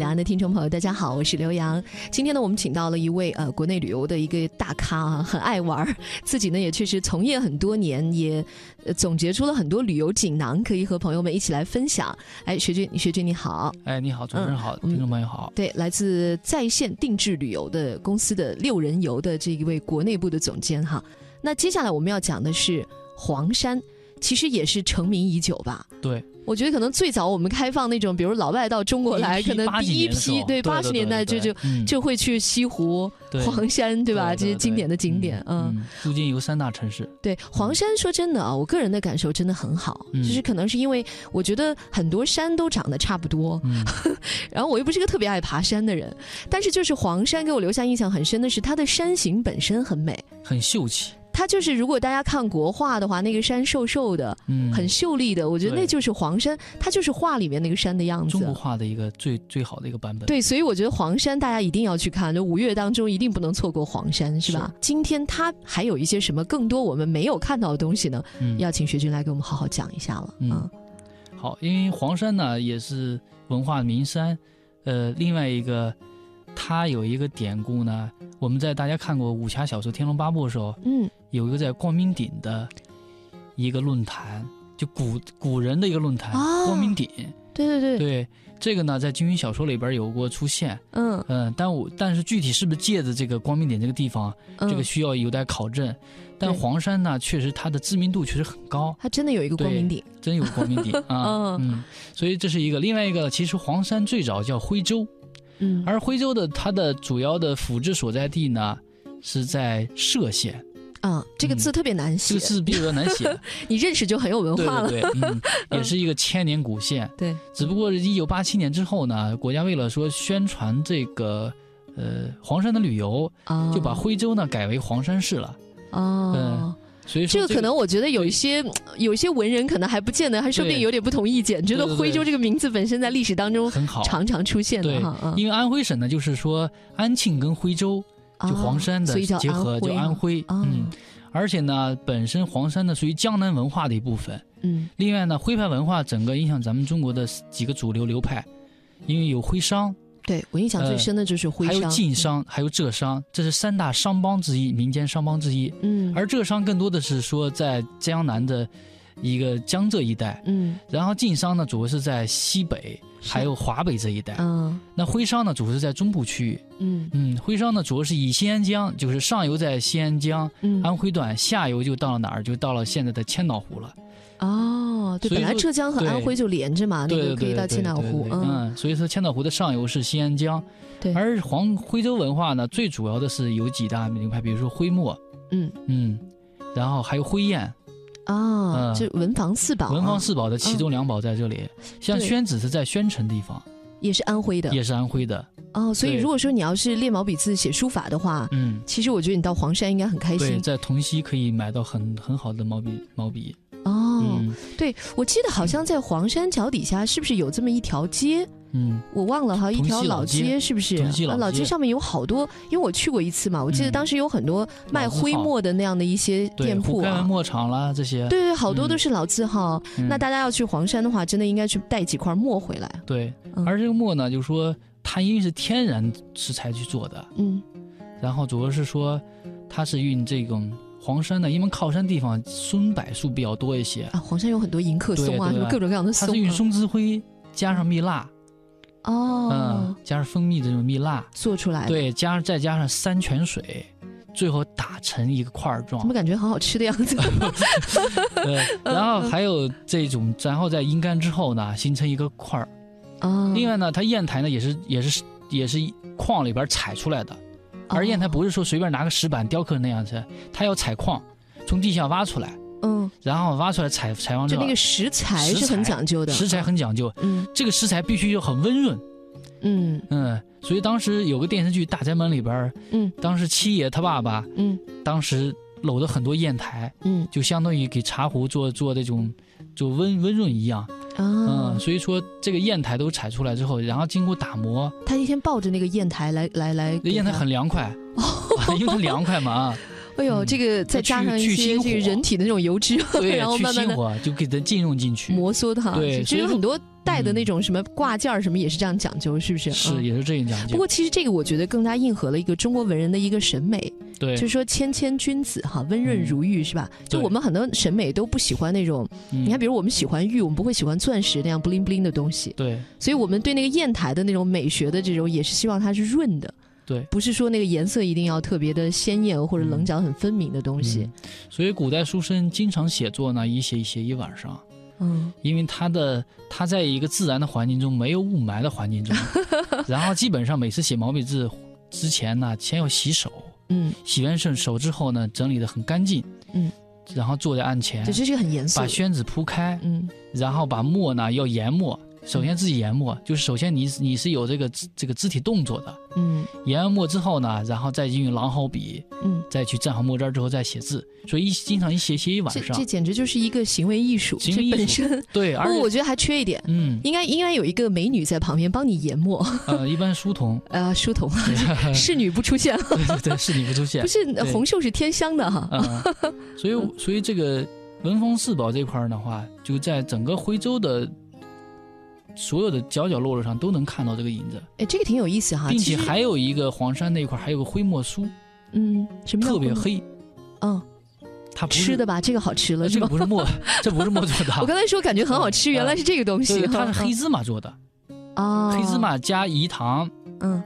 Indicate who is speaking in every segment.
Speaker 1: 两岸的听众朋友，大家好，我是刘洋。今天呢，我们请到了一位呃国内旅游的一个大咖啊，很爱玩儿，自己呢也确实从业很多年，也呃总结出了很多旅游锦囊，可以和朋友们一起来分享。哎，学军，学军你好，
Speaker 2: 哎，你好，主持人好，听众朋友好。
Speaker 1: 对，来自在线定制旅游的公司的六人游的这一位国内部的总监哈。那接下来我们要讲的是黄山，其实也是成名已久吧？
Speaker 2: 对。
Speaker 1: 我觉得可能最早我们开放那种，比如老外到中国来，可能第一批对八十年代就就就会去西湖、黄山，对吧？这些经典的景点，
Speaker 2: 嗯，附近有三大城市。
Speaker 1: 对黄山，说真的啊，我个人的感受真的很好，就是可能是因为我觉得很多山都长得差不多，然后我又不是个特别爱爬山的人，但是就是黄山给我留下印象很深的是它的山形本身很美，
Speaker 2: 很秀气。
Speaker 1: 它就是，如果大家看国画的话，那个山瘦瘦的，嗯，很秀丽的，我觉得那就是黄山，它就是画里面那个山的样子。
Speaker 2: 中国画的一个最最好的一个版本。
Speaker 1: 对，所以我觉得黄山大家一定要去看，就五月当中一定不能错过黄山，是吧？今天它还有一些什么更多我们没有看到的东西呢？嗯，要请学军来给我们好好讲一下了。嗯，
Speaker 2: 好，因为黄山呢也是文化名山，呃，另外一个。它有一个典故呢，我们在大家看过武侠小说《天龙八部》的时候，嗯，有一个在光明顶的一个论坛，就古古人的一个论坛，光明顶。
Speaker 1: 对对对。
Speaker 2: 对，这个呢在金庸小说里边有过出现，嗯。嗯，但我但是具体是不是借着这个光明顶这个地方，这个需要有待考证。但黄山呢，确实它的知名度确实很高，
Speaker 1: 它真的有一个光明顶，
Speaker 2: 真有光明顶啊，嗯，所以这是一个另外一个，其实黄山最早叫徽州。嗯，而徽州的它的主要的府治所在地呢，是在歙县。
Speaker 1: 啊，这个字特别难写，
Speaker 2: 这个字比较难写。
Speaker 1: 你认识就很有文化
Speaker 2: 了。对对对，也是一个千年古县。
Speaker 1: 对，
Speaker 2: 只不过一九八七年之后呢，国家为了说宣传这个呃黄山的旅游，就把徽州呢改为黄山市了。哦。嗯。所以
Speaker 1: 这个可能，我觉得有一些有一些文人可能还不见得，还说不定有点不同意见，觉得徽州这个名字本身在历史当中
Speaker 2: 很好，
Speaker 1: 常常出现的
Speaker 2: 哈。因为安徽省呢，就是说安庆跟徽州就黄山的结合，叫安徽。嗯，而且呢，本身黄山呢属于江南文化的一部分。嗯，另外呢，徽派文化整个影响咱们中国的几个主流流派，因为有徽商。
Speaker 1: 对我印象最深的就是徽
Speaker 2: 商，还有晋商，还有浙商，这是三大商帮之一，民间商帮之一。嗯，而浙商更多的是说在江南的一个江浙一带。嗯，然后晋商呢，主要是在西北，还有华北这一带。嗯，那徽商呢，主要是在中部区域。嗯嗯，徽商呢，主要是以西安江，就是上游在西安江安徽段，下游就到了哪儿？就到了现在的千岛湖了。
Speaker 1: 哦，对，本来浙江和安徽就连着嘛，那个可以到千岛湖。
Speaker 2: 嗯，所以说千岛湖的上游是新安江，
Speaker 1: 对。
Speaker 2: 而黄徽州文化呢，最主要的是有几大流派，比如说徽墨，嗯嗯，然后还有徽宴，
Speaker 1: 啊，就文房四宝，
Speaker 2: 文房四宝的其中两宝在这里。像宣纸是在宣城地方，
Speaker 1: 也是安徽的，
Speaker 2: 也是安徽的。
Speaker 1: 哦，所以如果说你要是练毛笔字、写书法的话，嗯，其实我觉得你到黄山应该很开心，对
Speaker 2: 在桐溪可以买到很很好的毛笔毛笔。
Speaker 1: 哦，对，我记得好像在黄山脚底下是不是有这么一条街？嗯，我忘了哈，一条
Speaker 2: 老街
Speaker 1: 是不是？老街上面有好多，因为我去过一次嘛，我记得当时有很多卖徽墨的那样的一些店铺
Speaker 2: 啊，墨厂啦这些。
Speaker 1: 对对，好多都是老字号。那大家要去黄山的话，真的应该去带几块墨回来。
Speaker 2: 对，而这个墨呢，就是说它因为是天然食材去做的，嗯，然后主要是说它是运这种。黄山呢，因为靠山地方松柏树比较多一些
Speaker 1: 啊。黄山有很多迎客松啊，什么各种各样的松。
Speaker 2: 它是用松枝灰加上蜜蜡，哦，嗯，加上蜂蜜这种蜜蜡
Speaker 1: 做出来。
Speaker 2: 对，加上再加上山泉水，最后打成一个块儿状。
Speaker 1: 怎么感觉很好吃的样子？
Speaker 2: 对，然后还有这种，然后在阴干之后呢，形成一个块儿。哦。另外呢，它砚台呢也是也是也是矿里边采出来的。而砚台不是说随便拿个石板雕刻那样子，它要采矿，从地下挖出来，嗯，然后挖出来采采完之
Speaker 1: 后，就那个石材是很讲究的，
Speaker 2: 石材很讲究，嗯，这个石材必须要很温润，嗯。嗯，所以当时有个电视剧《大宅门》里边，嗯，当时七爷他爸爸，嗯，当时搂着很多砚台，嗯，就相当于给茶壶做做那种，就温温润一样。嗯，所以说这个砚台都采出来之后，然后经过打磨。
Speaker 1: 他一天抱着那个砚台来来来，
Speaker 2: 那砚台很凉快，因为它凉快嘛。
Speaker 1: 哎呦，这个再加上一些这个人体的那种油脂，然后慢慢
Speaker 2: 的就给它浸润进去，
Speaker 1: 摩挲它。
Speaker 2: 对，
Speaker 1: 其实很多戴的那种什么挂件儿什么也是这样讲究，是不是？
Speaker 2: 是，也是这样讲究。
Speaker 1: 不过其实这个我觉得更加应和了一个中国文人的一个审美，
Speaker 2: 对，
Speaker 1: 就是说谦谦君子哈，温润如玉，是吧？就我们很多审美都不喜欢那种，你看，比如我们喜欢玉，我们不会喜欢钻石那样 bling bling 的东西，
Speaker 2: 对。
Speaker 1: 所以我们对那个砚台的那种美学的这种，也是希望它是润的。
Speaker 2: 对，
Speaker 1: 不是说那个颜色一定要特别的鲜艳或者棱角很分明的东西。
Speaker 2: 所以古代书生经常写作呢，一写一写一晚上。嗯，因为他的他在一个自然的环境中，没有雾霾的环境中，然后基本上每次写毛笔字之前呢，先要洗手。嗯，洗完手手之后呢，整理的很干净。嗯，然后坐在案前，
Speaker 1: 这是很严肃，
Speaker 2: 把宣纸铺开。嗯，然后把墨呢要研墨。首先自己研墨，就是首先你你是有这个这个肢体动作的，嗯，研完墨之后呢，然后再用狼毫笔，嗯，再去蘸好墨汁之后再写字，所以一经常一写写一晚上，
Speaker 1: 这简直就是一个行为艺术，
Speaker 2: 行为艺术。对。
Speaker 1: 不过我觉得还缺一点，嗯，应该应该有一个美女在旁边帮你研墨，
Speaker 2: 呃，一般书童，
Speaker 1: 呃，书童，侍 女不出现，
Speaker 2: 对 对，侍女不出现，
Speaker 1: 不是红袖是天香的哈，
Speaker 2: 所以所以这个文风四宝这块儿的话，就在整个徽州的。所有的角角落落上都能看到这个影子，
Speaker 1: 哎，这个挺有意思哈，
Speaker 2: 并且还有一个黄山那一块还有个灰墨酥，
Speaker 1: 嗯，什么
Speaker 2: 特别黑，
Speaker 1: 嗯，
Speaker 2: 它
Speaker 1: 吃的吧？这个好吃了，
Speaker 2: 这个不是墨，这不是墨做的。
Speaker 1: 我刚才说感觉很好吃，原来是这个东西，
Speaker 2: 它是黑芝麻做的，
Speaker 1: 啊，
Speaker 2: 黑芝麻加饴糖，嗯，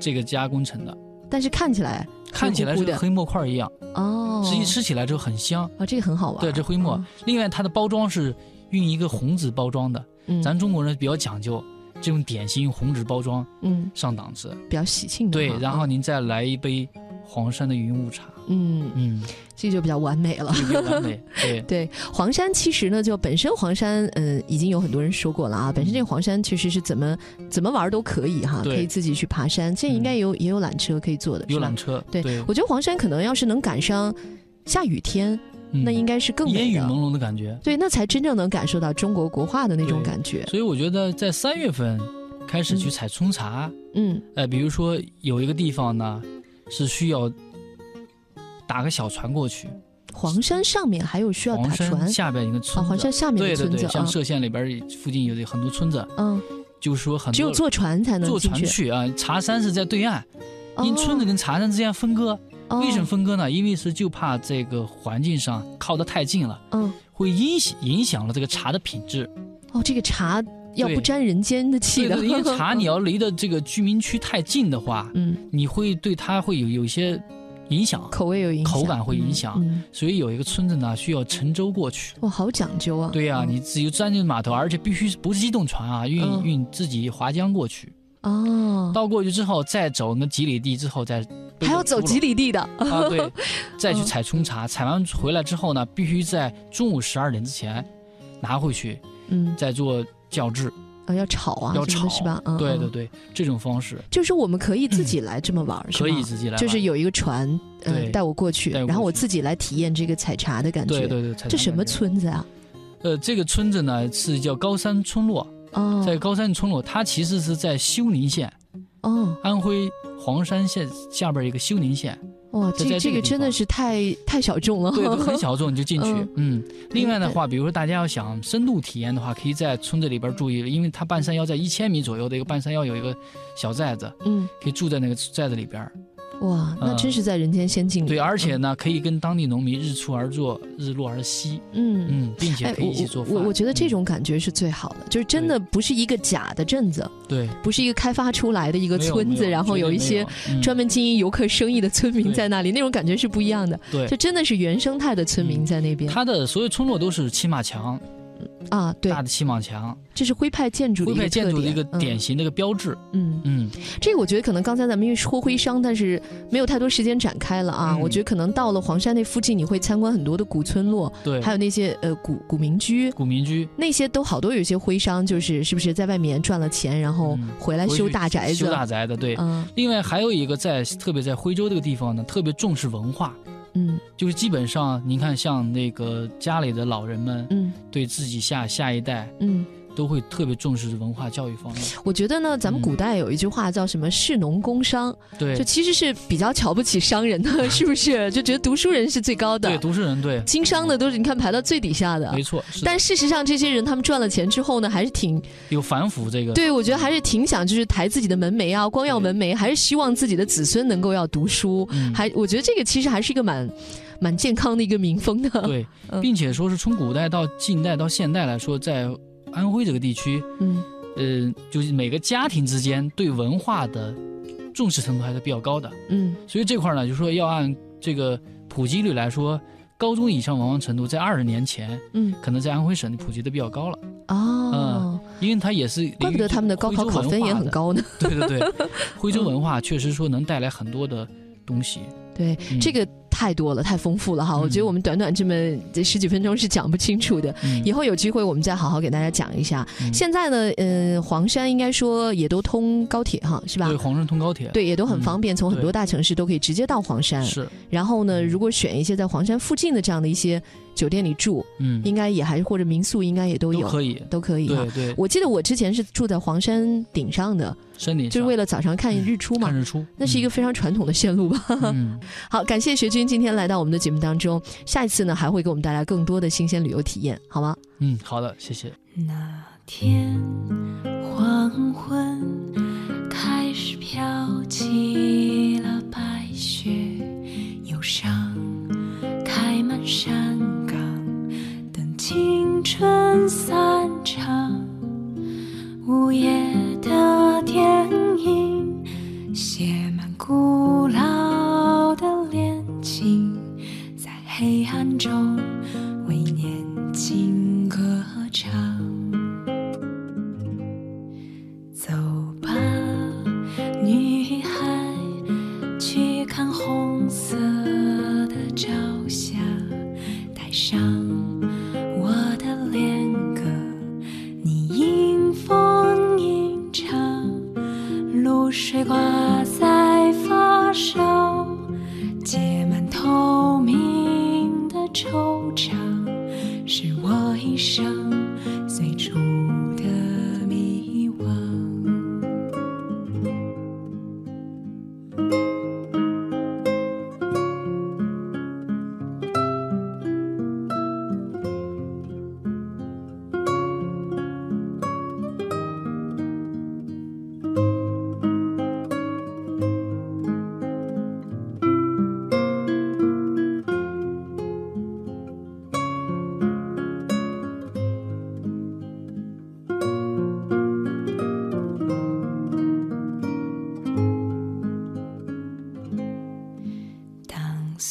Speaker 2: 这个加工成的，
Speaker 1: 但是看起来
Speaker 2: 看起来是黑墨块一样，哦，实际吃起来之后很香，
Speaker 1: 啊，这个很好玩，
Speaker 2: 对，这灰墨，另外它的包装是用一个红纸包装的。咱中国人比较讲究，这种点心红纸包装，嗯，上档次，
Speaker 1: 比较喜庆。
Speaker 2: 对，然后您再来一杯黄山的云雾茶，嗯
Speaker 1: 嗯，这就比较完美了。
Speaker 2: 完美，对
Speaker 1: 对。黄山其实呢，就本身黄山，嗯，已经有很多人说过了啊。本身这个黄山确实是怎么怎么玩都可以哈，可以自己去爬山。这应该有也有缆车可以坐的，
Speaker 2: 有缆车。
Speaker 1: 对，我觉得黄山可能要是能赶上下雨天。那应该是更
Speaker 2: 烟雨朦胧的感觉，
Speaker 1: 对，那才真正能感受到中国国画的那种感觉。
Speaker 2: 所以我觉得在三月份开始去采春茶，嗯，哎，比如说有一个地方呢是需要打个小船过去，
Speaker 1: 黄山上面还有需要打船，
Speaker 2: 下边一个村，
Speaker 1: 黄山下面的
Speaker 2: 村子，像歙县里边附近有很多村子，嗯，就是说很多
Speaker 1: 只有坐船才能
Speaker 2: 坐船去啊。茶山是在对岸，因村子跟茶山之间分割。为什么分割呢？因为是就怕这个环境上靠得太近了，嗯，会影响影响了这个茶的品质。
Speaker 1: 哦，这个茶要不沾人间的气的，
Speaker 2: 因为 茶你要离的这个居民区太近的话，嗯，你会对它会有有一些影响，
Speaker 1: 口味有影响，
Speaker 2: 口感会影响。所以有一个村子呢，需要乘舟过去。
Speaker 1: 哇，好讲究啊！
Speaker 2: 对呀，你只有钻进码头，而且必须不是机动船啊，运运自己划江过去。哦，到过去之后再走那几里地之后再。
Speaker 1: 还要走几里地的
Speaker 2: 啊？对，再去采冲茶，采完回来之后呢，必须在中午十二点之前拿回去，嗯，再做校制
Speaker 1: 啊，要炒啊，
Speaker 2: 要炒
Speaker 1: 是吧？嗯，
Speaker 2: 对对对，这种方式
Speaker 1: 就是我们可以自己 来这么玩，
Speaker 2: 可以自己来，
Speaker 1: 就是有一个船，嗯，带我过去，然后我自己来体验这个采茶的感觉。
Speaker 2: 对对对，
Speaker 1: 这什么村子啊？
Speaker 2: 呃，这个村子呢是叫高山村落，哦，在高山村落，它其实是在休宁县，哦，安徽。黄山县下边一个休宁县，
Speaker 1: 哇，这这个真的是太太小众了，
Speaker 2: 对，很小众，你就进去。嗯，另外的话，比如说大家要想深度体验的话，可以在村子里边住一，因为它半山腰在一千米左右的一个半山腰有一个小寨子，嗯，可以住在那个寨子里边。
Speaker 1: 哇，那真是在人间仙境里。
Speaker 2: 对，而且呢，可以跟当地农民日出而作，日落而息。嗯嗯，并且可以一起做饭。
Speaker 1: 我我觉得这种感觉是最好的，就是真的不是一个假的镇子，
Speaker 2: 对，
Speaker 1: 不是一个开发出来的一个村子，然后有一些专门经营游客生意的村民在那里，那种感觉是不一样的。
Speaker 2: 对，
Speaker 1: 这真的是原生态的村民在那边。
Speaker 2: 它的所有村落都是骑马墙。
Speaker 1: 啊，对，
Speaker 2: 大的漆马墙，
Speaker 1: 这是徽派建筑
Speaker 2: 徽派建筑的一个典型的一个标志。嗯
Speaker 1: 嗯，这个我觉得可能刚才咱们因为说徽商，但是没有太多时间展开了啊。我觉得可能到了黄山那附近，你会参观很多的古村落，
Speaker 2: 对，
Speaker 1: 还有那些呃古古民居，
Speaker 2: 古民居
Speaker 1: 那些都好多有些徽商，就是是不是在外面赚了钱，然后回来修大宅子，
Speaker 2: 修大宅子，对。嗯。另外还有一个在特别在徽州这个地方呢，特别重视文化。嗯，就是基本上，您看，像那个家里的老人们，嗯，对自己下下一代，嗯，都会特别重视文化教育方面。
Speaker 1: 我觉得呢，咱们古代有一句话叫什么“士农工商”，
Speaker 2: 对，
Speaker 1: 就其实是比较瞧不起商人的，是不是？就觉得读书人是最高的，
Speaker 2: 对，读书人对，
Speaker 1: 经商的都是你看排到最底下的，
Speaker 2: 没错。
Speaker 1: 但事实上，这些人他们赚了钱之后呢，还是挺
Speaker 2: 有反腐这个。
Speaker 1: 对，我觉得还是挺想就是抬自己的门楣啊，光耀门楣，还是希望自己的子孙能够要读书。还，我觉得这个其实还是一个蛮。蛮健康的一个民风的，
Speaker 2: 对，并且说是从古代到近代到现代来说，在安徽这个地区，嗯，呃，就是每个家庭之间对文化的重视程度还是比较高的，嗯，所以这块呢，就说要按这个普及率来说，高中以上文化程度在二十年前，嗯，可能在安徽省普及的比较高了，哦，嗯，因为它也是，
Speaker 1: 怪不得他们的高考考分也很高呢，
Speaker 2: 对对对，徽州文化确实说能带来很多的东西，
Speaker 1: 对这个。太多了，太丰富了哈！我觉得我们短短这么这十几分钟是讲不清楚的。以后有机会我们再好好给大家讲一下。现在呢，呃，黄山应该说也都通高铁哈，是吧？
Speaker 2: 对，黄山通高铁，
Speaker 1: 对，也都很方便，从很多大城市都可以直接到黄山。
Speaker 2: 是。
Speaker 1: 然后呢，如果选一些在黄山附近的这样的一些。酒店里住，嗯，应该也还是或者民宿，应该也都有，
Speaker 2: 都可以，
Speaker 1: 都可以。
Speaker 2: 对对，
Speaker 1: 我记得我之前是住在黄山顶上的，
Speaker 2: 山顶
Speaker 1: 就是为了早上看日出嘛，
Speaker 2: 看日出，
Speaker 1: 那是一个非常传统的线路吧。嗯，好，感谢学军今天来到我们的节目当中，下一次呢还会给我们带来更多的新鲜旅游体验，好吗？
Speaker 2: 嗯，好的，谢谢。
Speaker 3: 那天黄昏开始飘起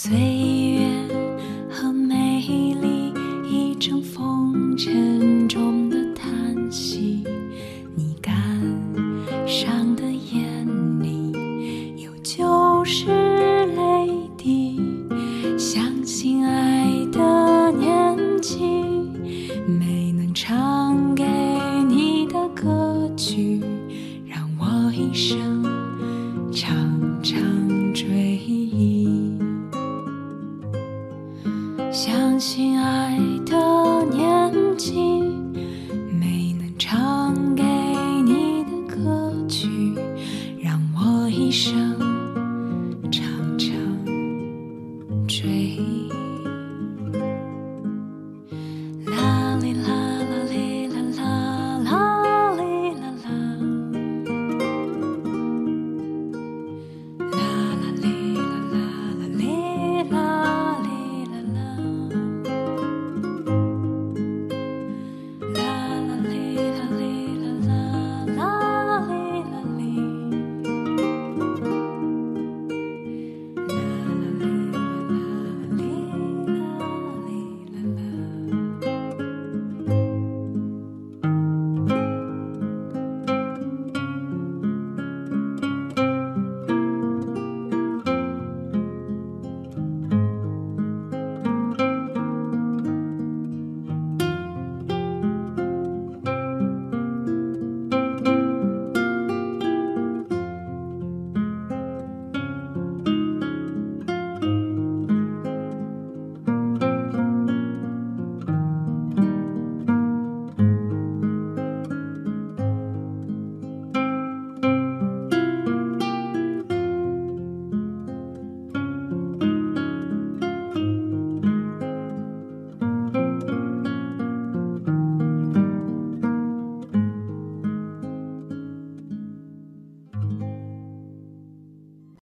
Speaker 3: sweet.